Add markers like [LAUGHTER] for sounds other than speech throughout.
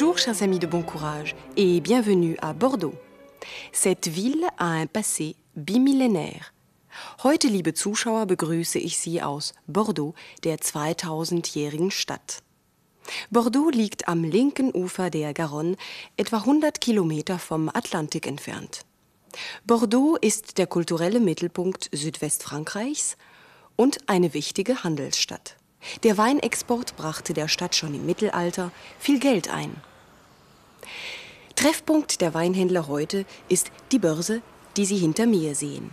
Bonjour chers amis de bon courage et bienvenue à Bordeaux. Cette ville a un passé bimillénaire. Heute, liebe Zuschauer, begrüße ich Sie aus Bordeaux, der 2000-jährigen Stadt. Bordeaux liegt am linken Ufer der Garonne, etwa 100 Kilometer vom Atlantik entfernt. Bordeaux ist der kulturelle Mittelpunkt Südwestfrankreichs und eine wichtige Handelsstadt. Der Weinexport brachte der Stadt schon im Mittelalter viel Geld ein. Treffpunkt der Weinhändler heute ist die Börse, die Sie hinter mir sehen.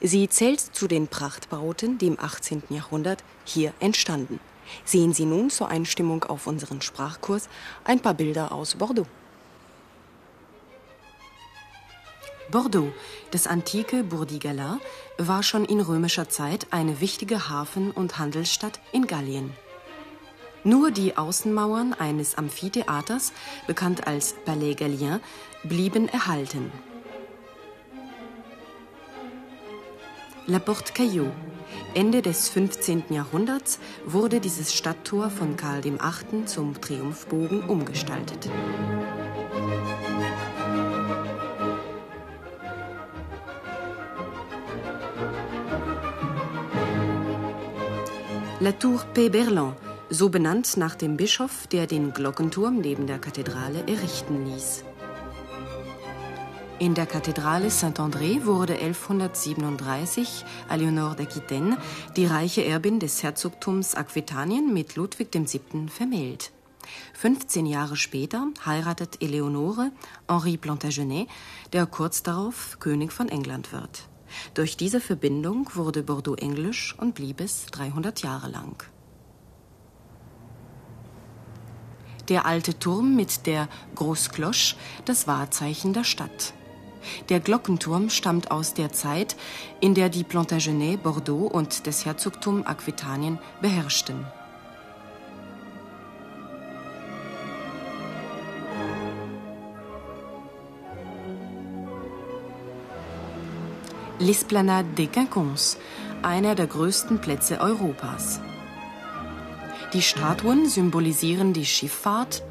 Sie zählt zu den Prachtbauten, die im 18. Jahrhundert hier entstanden. Sehen Sie nun zur Einstimmung auf unseren Sprachkurs ein paar Bilder aus Bordeaux. Bordeaux, das antike Burdigala, war schon in römischer Zeit eine wichtige Hafen- und Handelsstadt in Gallien. Nur die Außenmauern eines Amphitheaters, bekannt als Palais Gallien, blieben erhalten. La Porte Caillou. Ende des 15. Jahrhunderts wurde dieses Stadttor von Karl VIII. zum Triumphbogen umgestaltet. La Tour P-Berlin, so benannt nach dem Bischof, der den Glockenturm neben der Kathedrale errichten ließ. In der Kathedrale Saint-André wurde 1137 Eleonore d'Aquitaine, die reiche Erbin des Herzogtums Aquitanien, mit Ludwig VII. vermählt. 15 Jahre später heiratet Eleonore Henri Plantagenet, der kurz darauf König von England wird. Durch diese Verbindung wurde Bordeaux englisch und blieb es 300 Jahre lang. Der alte Turm mit der Grosse Cloche, das Wahrzeichen der Stadt. Der Glockenturm stammt aus der Zeit, in der die Plantagenet Bordeaux und das Herzogtum Aquitanien beherrschten. L'Esplanade des Quinconces, einer der größten Plätze Europas. Die Statuen symbolisieren die Schifffahrt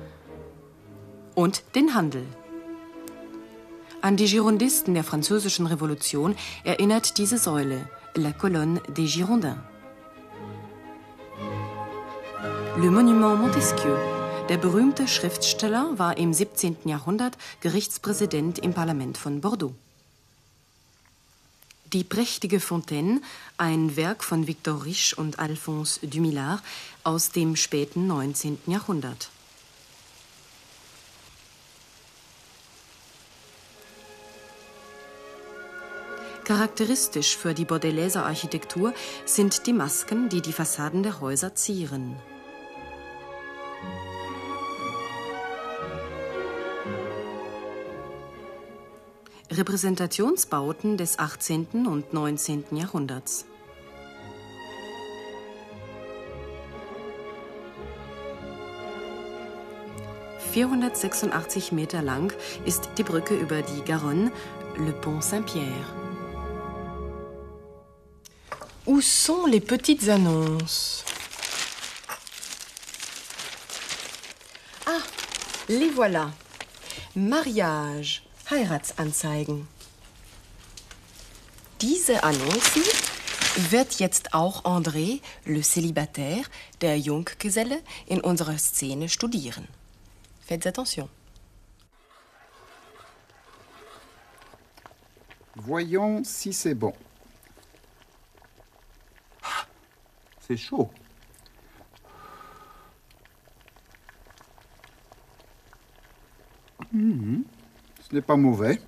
und den Handel. An die Girondisten der Französischen Revolution erinnert diese Säule, La Colonne des Girondins. Le Monument Montesquieu. Der berühmte Schriftsteller war im 17. Jahrhundert Gerichtspräsident im Parlament von Bordeaux. Die prächtige Fontaine, ein Werk von Victor Riche und Alphonse Dumillard aus dem späten 19. Jahrhundert. Charakteristisch für die Bordelaiser Architektur sind die Masken, die die Fassaden der Häuser zieren. Repräsentationsbauten des 18. und 19. Jahrhunderts. ...486 Meter lang ist die Brücke über die Garonne, le Pont Saint-Pierre. Où sont les petites annonces Ah, les voilà. Mariage, Heiratsanzeigen. Diese Annoncen wird jetzt auch André, le Célibataire, der Junggeselle, in unserer Szene studieren. Faites attention. Voyons si c'est bon. C'est chaud. Ce n'est pas mauvais.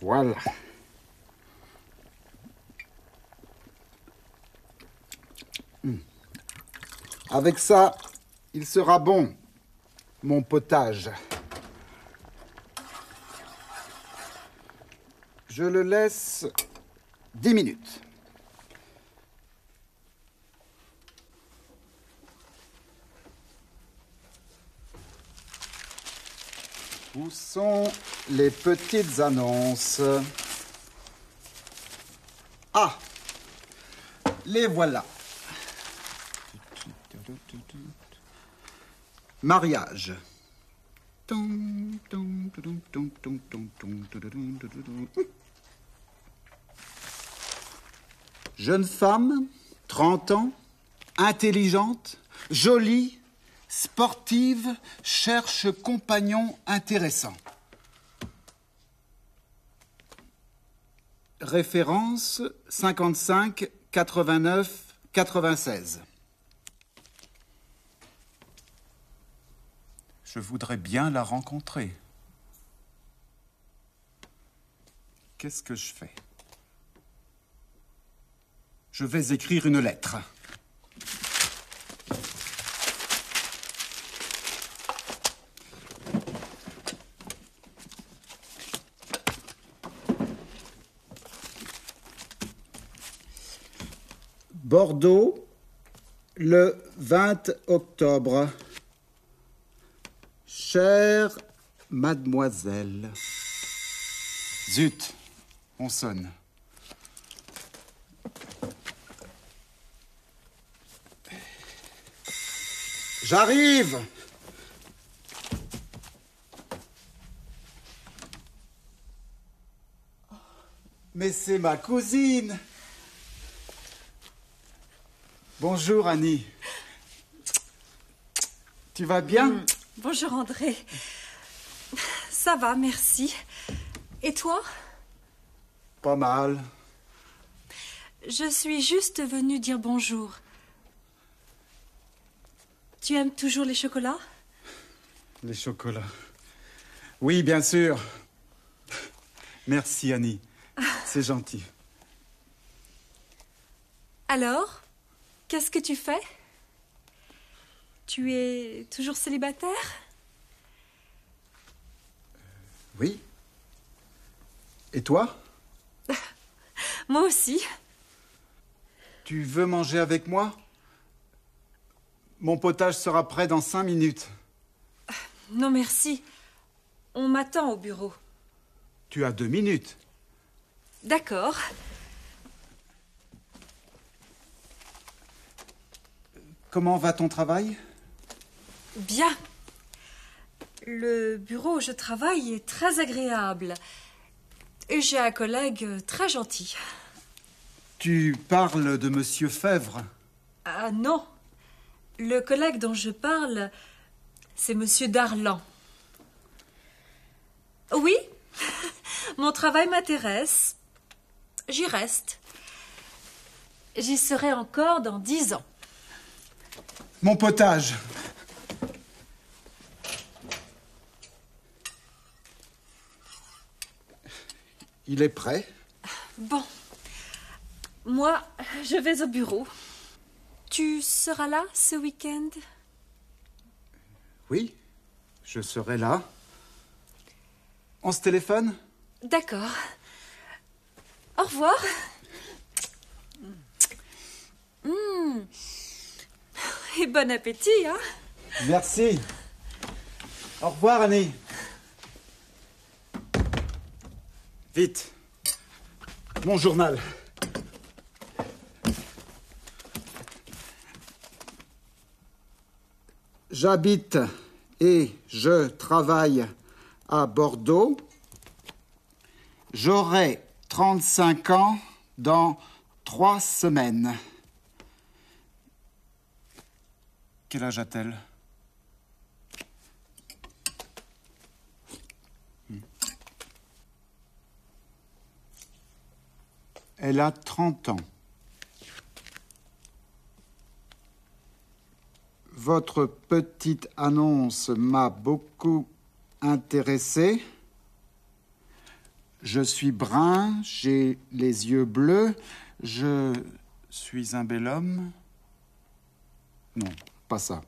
Voilà. Hmm. Avec ça, il sera bon, mon potage. Je le laisse 10 minutes. Où sont les petites annonces Ah Les voilà. Mariage. Jeune femme, 30 ans, intelligente, jolie, sportive, cherche compagnon intéressant. Référence 55 89 96. Je voudrais bien la rencontrer. Qu'est-ce que je fais? Je vais écrire une lettre. Bordeaux, le 20 octobre. Chère mademoiselle. Zut, on sonne. J'arrive Mais c'est ma cousine Bonjour Annie. Tu vas bien? Mm. Bonjour André. Ça va, merci. Et toi? Pas mal. Je suis juste venue dire bonjour. Tu aimes toujours les chocolats? Les chocolats. Oui, bien sûr. Merci Annie. C'est gentil. Alors, qu'est-ce que tu fais? Tu es toujours célibataire? Oui. Et toi? [LAUGHS] Moi aussi. Tu veux manger avec moi? Mon potage sera prêt dans cinq minutes. [SIGHS] Non, merci. On m'attend au bureau. Tu as deux minutes. D'accord. Comment va ton travail? Bien. Le bureau où je travaille est très agréable. Et j'ai un collègue très gentil. Tu parles de Monsieur Fèvre? Ah non. Le collègue dont je parle, c'est Monsieur Darlan. Oui, [LAUGHS] mon travail m'intéresse. J'y reste. J'y serai encore dans dix ans. Mon potage. Il est prêt? Bon. Moi, je vais au bureau. Tu seras là ce week-end? Oui, je serai là. On se téléphone? D'accord. Au revoir. Mmh. [LAUGHS] Et bon appétit, hein Merci. Au revoir, Annie. Vite. Mon journal. J'habite et je travaille à Bordeaux. J'aurai 35 ans dans trois semaines. Quel âge a-t-elle? Hmm. Elle a 30 ans. Votre petite annonce m'a beaucoup intéressé. Je suis brun, j'ai les yeux bleus, je suis un bel homme. Non, pas ça.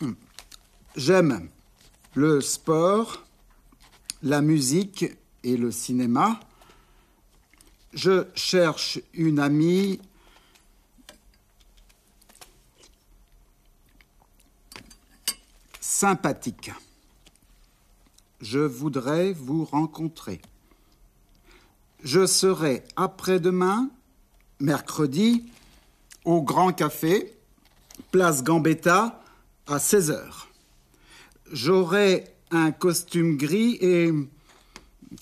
Hmm. J'aime le sport, la musique et le cinéma. Je cherche une amie sympathique. Je voudrais vous rencontrer. Je serai après-demain, mercredi, au Grand Café, place Gambetta, à 16 heures. J'aurai un costume gris et.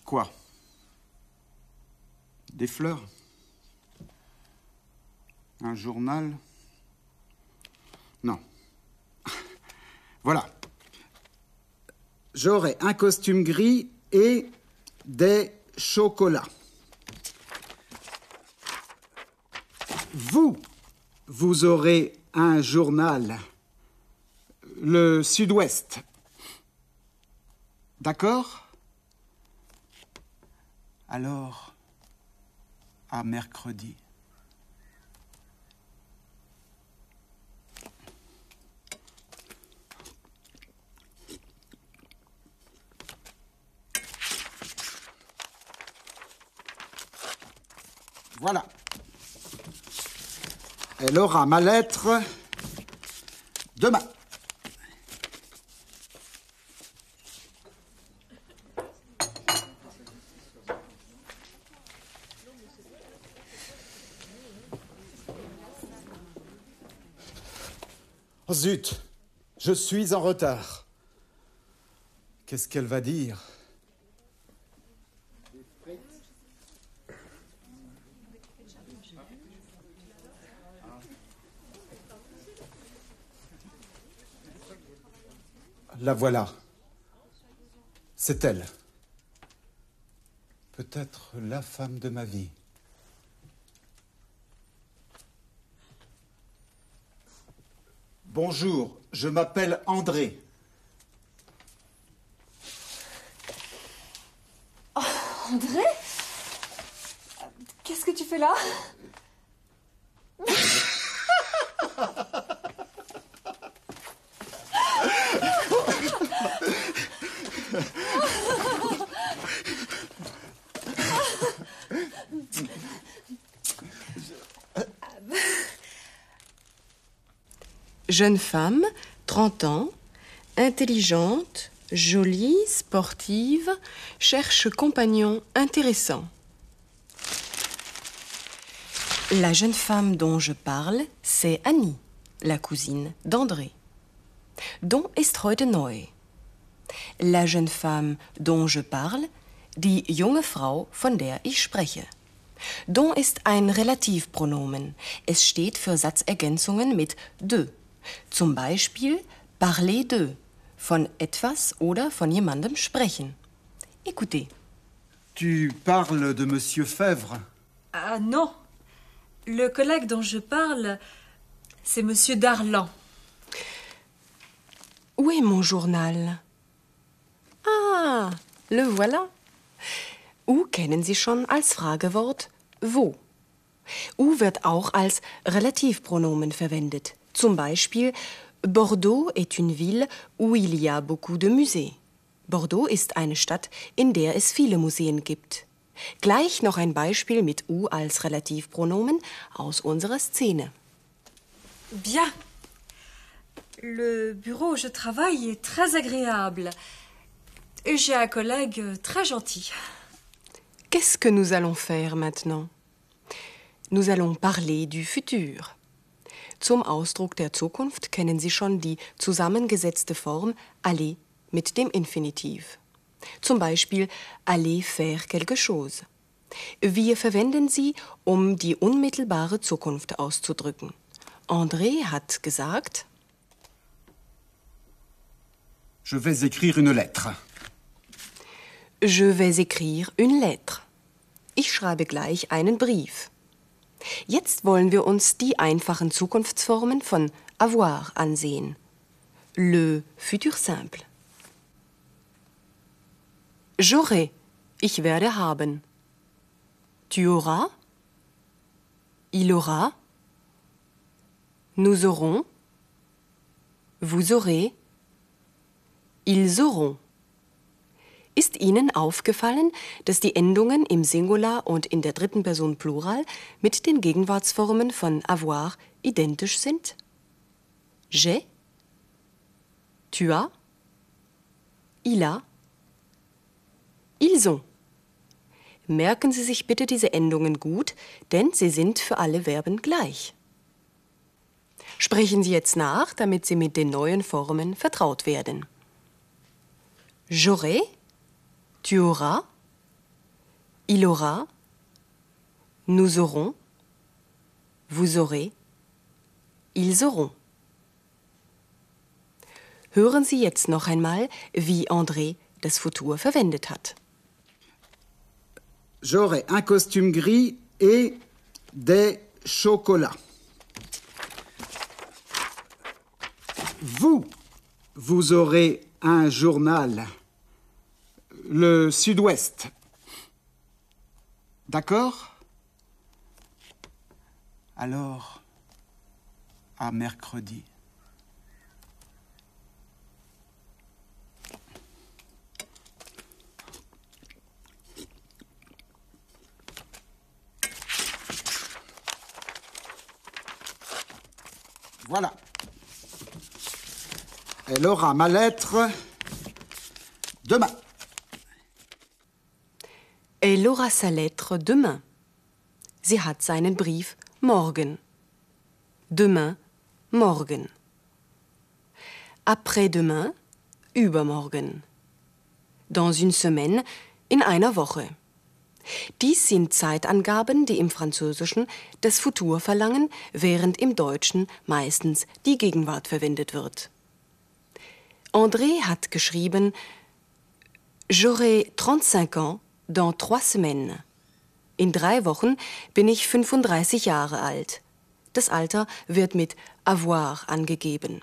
Quoi? Des fleurs? Un journal? Non. [LAUGHS] Voilà. J'aurai un costume gris et des chocolats. Vous, vous aurez un journal, le Sud-Ouest. D'accord? Alors, à mercredi. Voilà. Elle aura ma lettre demain. Oh zut, je suis en retard. Qu'est-ce qu'elle va dire? La voilà. C'est elle. Peut-être la femme de ma vie. Bonjour, je m'appelle André. André? Qu'est-ce que tu fais là? Jeune femme, 30 ans, intelligente, jolie, sportive, cherche compagnon intéressant. La jeune femme dont je parle, c'est Annie, la cousine d'André. Don ist heute neu. La jeune femme dont je parle, die junge Frau, von der ich spreche. Don ist ein Relativpronomen. Es steht für Satzergänzungen mit de. Zum Beispiel parler de, von etwas oder von jemandem sprechen. Écoutez. Tu parles de Monsieur Fèvre Ah non. Le collègue dont je parle, c'est Monsieur Darlan. Où est mon journal Ah, le voilà. U kennen Sie schon als Fragewort wo. U wird auch als Relativpronomen verwendet. Zum Beispiel, Bordeaux est une ville où il y a beaucoup de musées. Bordeaux ist eine Stadt, in der es viele Museen gibt. Gleich noch ein Beispiel mit U als Relativpronomen aus unserer Szene. Bien. Le bureau où je travaille est très agréable. Et j'ai un collègue très gentil. Qu'est-ce que nous allons faire maintenant? Nous allons parler du futur. Zum Ausdruck der Zukunft kennen Sie schon die zusammengesetzte Form aller mit dem Infinitiv. Zum Beispiel aller faire quelque chose. Wir verwenden sie, um die unmittelbare Zukunft auszudrücken. André hat gesagt, Je vais écrire une lettre. Je vais écrire une lettre. Ich schreibe gleich einen Brief. Jetzt wollen wir uns die einfachen Zukunftsformen von avoir ansehen. Le futur simple. J'aurai. Ich werde haben. Tu auras. Il aura. Nous aurons. Vous aurez. Ils auront. Ist Ihnen aufgefallen, dass die Endungen im Singular und in der dritten Person Plural mit den Gegenwartsformen von avoir identisch sind? J'ai, tu as, il a, ils ont. Merken Sie sich bitte diese Endungen gut, denn sie sind für alle Verben gleich. Sprechen Sie jetzt nach, damit Sie mit den neuen Formen vertraut werden. J'aurai, tu auras, il aura, nous aurons, vous aurez, ils auront. Hören Sie jetzt noch einmal, wie André das Futur verwendet hat. J'aurai un costume gris et des chocolats. Vous, vous aurez un journal, le Sud-Ouest. D'accord? Alors, à mercredi. Voilà. Elle aura ma lettre demain. Elle aura sa lettre demain. Sie hat seinen Brief morgen. Demain, morgen. Après-demain, übermorgen. Dans une semaine, in einer Woche. Dies sind Zeitangaben, die im Französischen das Futur verlangen, während im Deutschen meistens die Gegenwart verwendet wird. André hat geschrieben, J'aurai 35 ans dans trois semaines. In drei Wochen bin ich 35 Jahre alt. Das Alter wird mit avoir angegeben.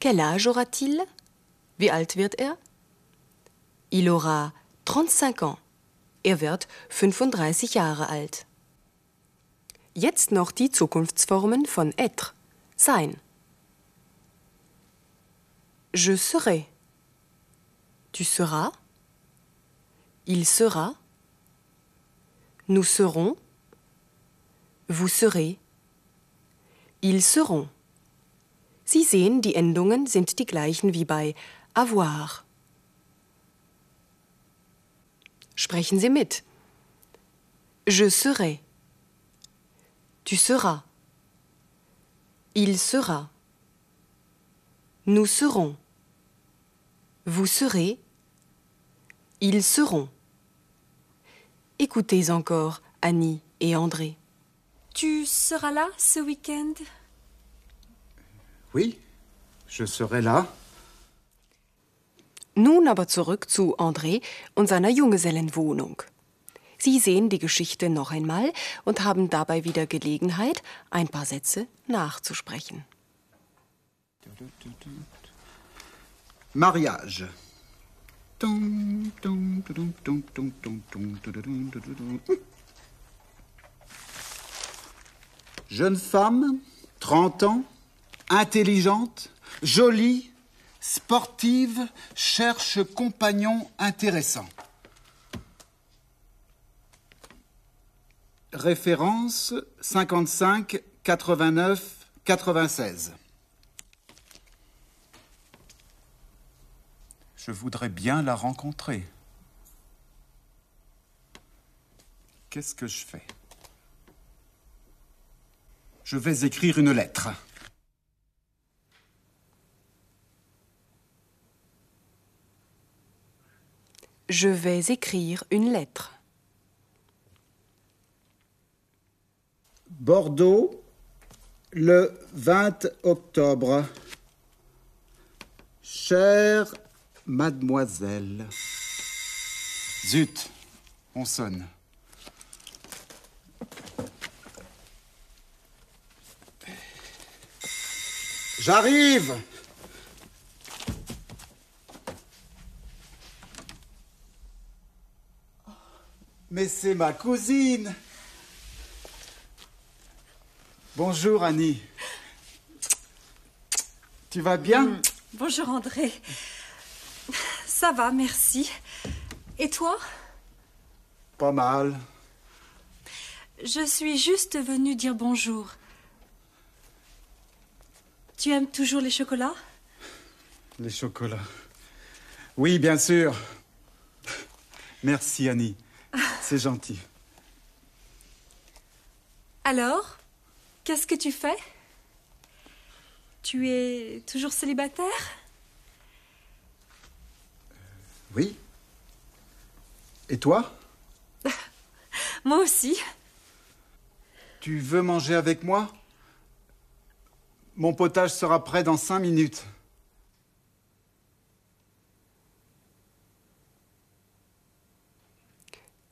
Quel âge aura-t-il? Wie alt wird er? Il aura 35 ans. Er wird 35 Jahre alt. Jetzt noch die Zukunftsformen von être, sein. Je serai. Tu seras. Il sera. Nous serons. Vous serez. Ils seront. Sie sehen, die Endungen sind die gleichen wie bei avoir. Sprechen Sie mit. Je serai. Tu seras. Il sera. Nous serons. Vous serez. Ils seront. Écoutez encore Annie et André. Tu seras là ce week-end Oui, je serai là. Nun aber zurück zu André und seiner Junggesellenwohnung. Sie sehen die Geschichte noch einmal und haben dabei wieder Gelegenheit, ein paar Sätze nachzusprechen. Mariage. Jeune femme, 30 ans, intelligente, jolie, sportive, cherche compagnon intéressant. Référence 55 89 96. Je voudrais bien la rencontrer. Qu'est-ce que je fais? Je vais écrire une lettre. Je vais écrire une lettre. Bordeaux, le 20 octobre. Chère mademoiselle. Zut, on sonne. J'arrive Mais c'est ma cousine Bonjour Annie. Tu vas bien? Bonjour André. Ça va, merci. Et toi? Pas mal. Je suis juste venue dire bonjour. Tu aimes toujours les chocolats? Les chocolats. Oui, bien sûr. Merci, Annie. C'est gentil. Alors, qu'est-ce que tu fais? Tu es toujours célibataire? Oui. Et toi [LAUGHS] Moi aussi. Tu veux manger avec moi? Mon potage sera prêt dans cinq minutes.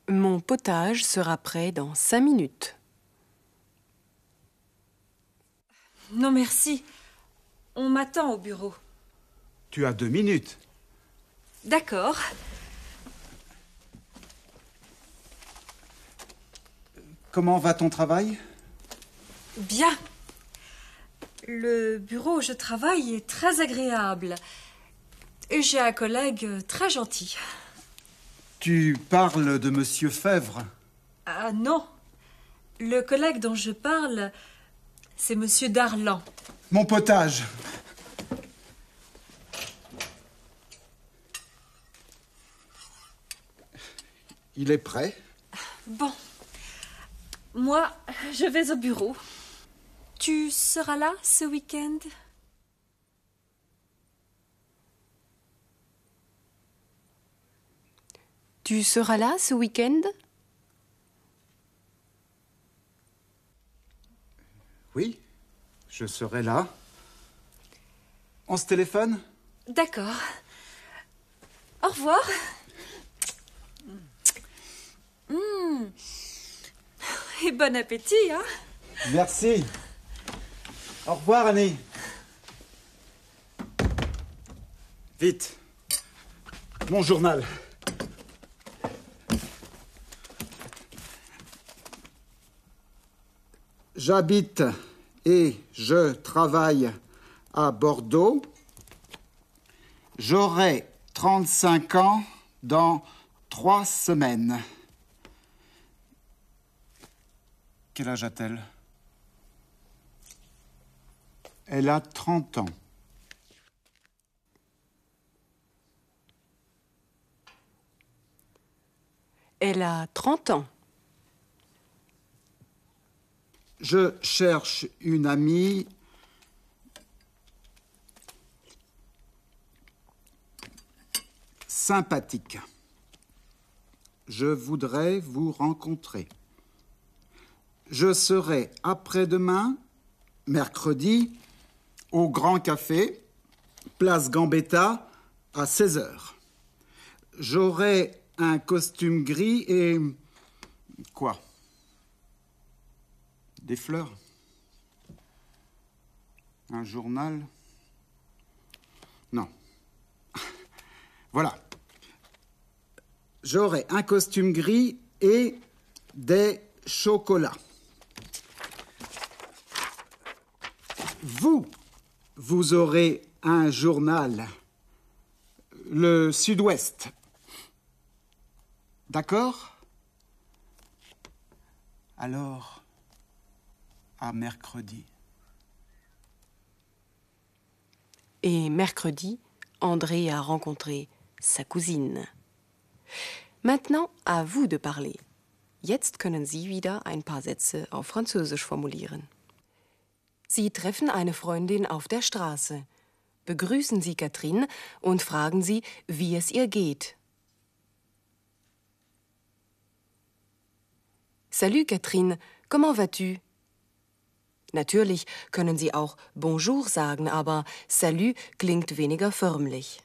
Mon potage sera prêt dans cinq minutes. Non, merci. On m'attend au bureau. Tu as deux minutes. D'accord. Comment va ton travail? Bien. Le bureau où je travaille est très agréable. Et j'ai un collègue très gentil. Tu parles de Monsieur Fèvre? Ah non. Le collègue dont je parle, c'est Monsieur Darlan. Mon potage. Il est prêt? Bon. Moi, je vais au bureau. Tu seras là ce week-end? Tu seras là ce week-end? Oui, je serai là. On se téléphone? D'accord. Au revoir. Mmh. [LAUGHS] Et bon appétit, hein Merci. Au revoir, Annie. Vite. Mon journal. J'habite et je travaille à Bordeaux. J'aurai 35 ans dans trois semaines. Quel âge a-t-elle? Elle a 30 ans. Elle a 30 ans. Je cherche une amie. sympathique. Je voudrais vous rencontrer. Je serai après-demain, mercredi, au Grand Café, place Gambetta, à 16 heures. J'aurai un costume gris et. Quoi? Des fleurs? Un journal? Non. [LAUGHS] Voilà. J'aurai un costume gris et des chocolats. Vous, vous aurez un journal, le Sud-Ouest. D'accord? Alors, à mercredi. Et mercredi, André a rencontré sa cousine. Maintenant, à vous de parler. Jetzt können Sie wieder ein paar Sätze auf Französisch formulieren. Sie treffen eine Freundin auf der Straße. Begrüßen Sie Katrin und fragen Sie, wie es ihr geht. Salut Catherine, comment vas-tu? Natürlich können Sie auch Bonjour sagen, aber Salut klingt weniger förmlich.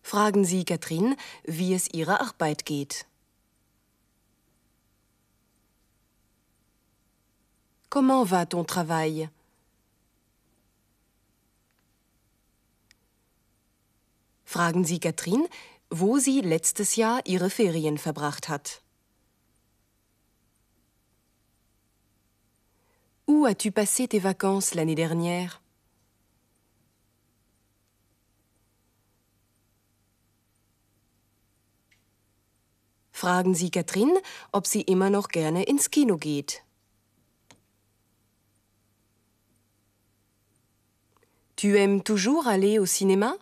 Fragen Sie Katrin, wie es ihrer Arbeit geht. Comment va ton travail? Fragen Sie Katrin, wo sie letztes Jahr ihre Ferien verbracht hat. Où as-tu passé tes vacances l'année dernière Fragen Sie Katrin, ob sie immer noch gerne ins Kino geht. Tu aimes toujours aller au cinéma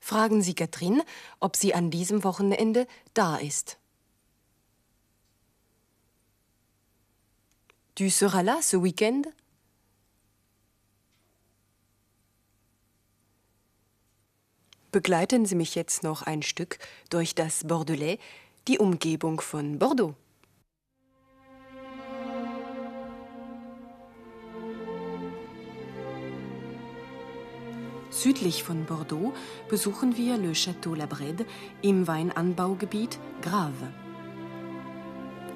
Fragen Sie Katrin, ob sie an diesem Wochenende da ist. Tu seras là ce weekend? Begleiten Sie mich jetzt noch ein Stück durch das Bordelais, die Umgebung von Bordeaux. Südlich von Bordeaux besuchen wir Le Château Labrède im Weinanbaugebiet Grave.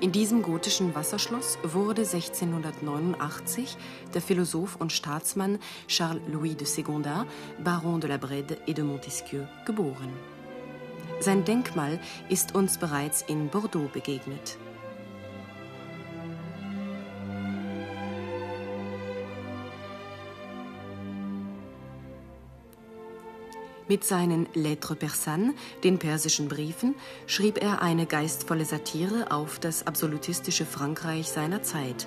In diesem gotischen Wasserschloss wurde 1689 der Philosoph und Staatsmann Charles-Louis de Segondard, Baron de la Brède et de Montesquieu, geboren. Sein Denkmal ist uns bereits in Bordeaux begegnet. Mit seinen Lettres persanes, den persischen Briefen, schrieb er eine geistvolle Satire auf das absolutistische Frankreich seiner Zeit.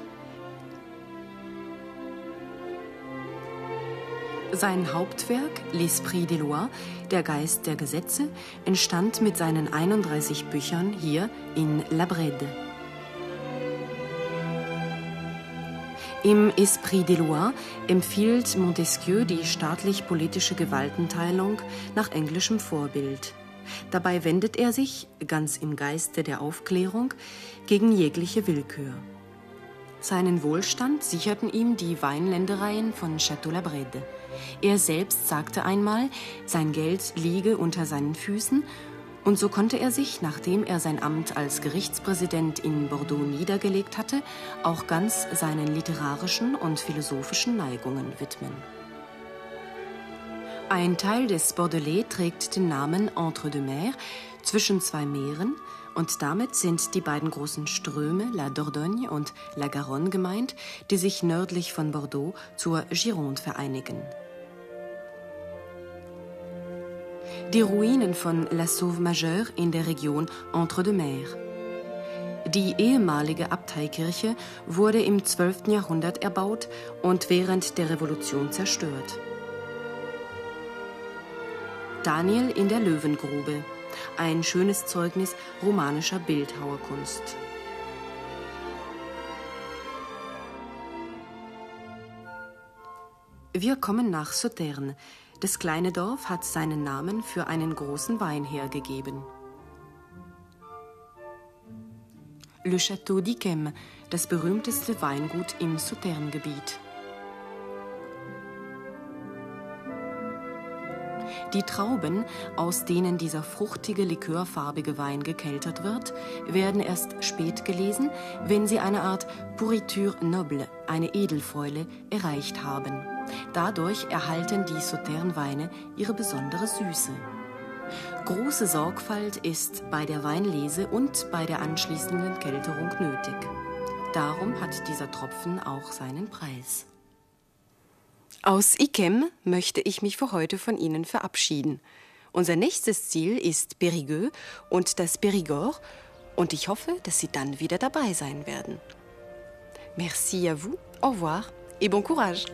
Sein Hauptwerk, L'Esprit des Lois, der Geist der Gesetze, entstand mit seinen 31 Büchern hier in La Brède. Im Esprit des Lois empfiehlt Montesquieu die staatlich-politische Gewaltenteilung nach englischem Vorbild. Dabei wendet er sich, ganz im Geiste der Aufklärung, gegen jegliche Willkür. Seinen Wohlstand sicherten ihm die Weinländereien von Château la Brède. Er selbst sagte einmal, sein Geld liege unter seinen Füßen und so konnte er sich, nachdem er sein Amt als Gerichtspräsident in Bordeaux niedergelegt hatte, auch ganz seinen literarischen und philosophischen Neigungen widmen. Ein Teil des Bordelais trägt den Namen Entre deux Mers, zwischen zwei Meeren, und damit sind die beiden großen Ströme La Dordogne und La Garonne gemeint, die sich nördlich von Bordeaux zur Gironde vereinigen. Die Ruinen von La Sauve Majeure in der Region Entre-deux-Mers. Die ehemalige Abteikirche wurde im 12. Jahrhundert erbaut und während der Revolution zerstört. Daniel in der Löwengrube, ein schönes Zeugnis romanischer Bildhauerkunst. Wir kommen nach Sauternes, das kleine Dorf hat seinen Namen für einen großen Wein hergegeben. Le Château d'Yquem, das berühmteste Weingut im Sauterne-Gebiet. Die Trauben, aus denen dieser fruchtige, likörfarbige Wein gekeltert wird, werden erst spät gelesen, wenn sie eine Art Pourriture noble, eine Edelfäule, erreicht haben. Dadurch erhalten die Sauterne-Weine ihre besondere Süße. Große Sorgfalt ist bei der Weinlese und bei der anschließenden Kälterung nötig. Darum hat dieser Tropfen auch seinen Preis. Aus Ikem möchte ich mich für heute von Ihnen verabschieden. Unser nächstes Ziel ist Périgueux und das Périgord und ich hoffe, dass Sie dann wieder dabei sein werden. Merci à vous, au revoir et bon courage.